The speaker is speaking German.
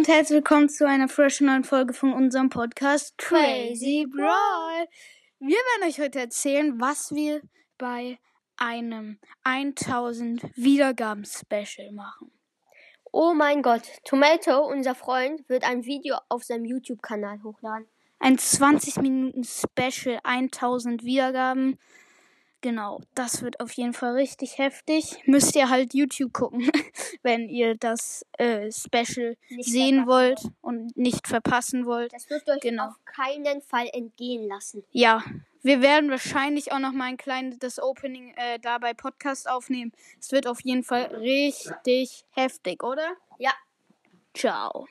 herzlich willkommen zu einer frischen neuen Folge von unserem Podcast Crazy Brawl. Wir werden euch heute erzählen, was wir bei einem 1000 Wiedergaben Special machen. Oh mein Gott, Tomato, unser Freund, wird ein Video auf seinem YouTube-Kanal hochladen. Ein 20 Minuten Special, 1000 Wiedergaben. Genau, das wird auf jeden Fall richtig heftig. Müsst ihr halt YouTube gucken, wenn ihr das äh, Special Nicht sehen wollt und nicht verpassen wollt. Das ihr euch Genau. auf keinen Fall entgehen lassen. Ja, wir werden wahrscheinlich auch noch mal ein kleines das Opening äh, dabei Podcast aufnehmen. Es wird auf jeden Fall richtig heftig, oder? Ja. Ciao.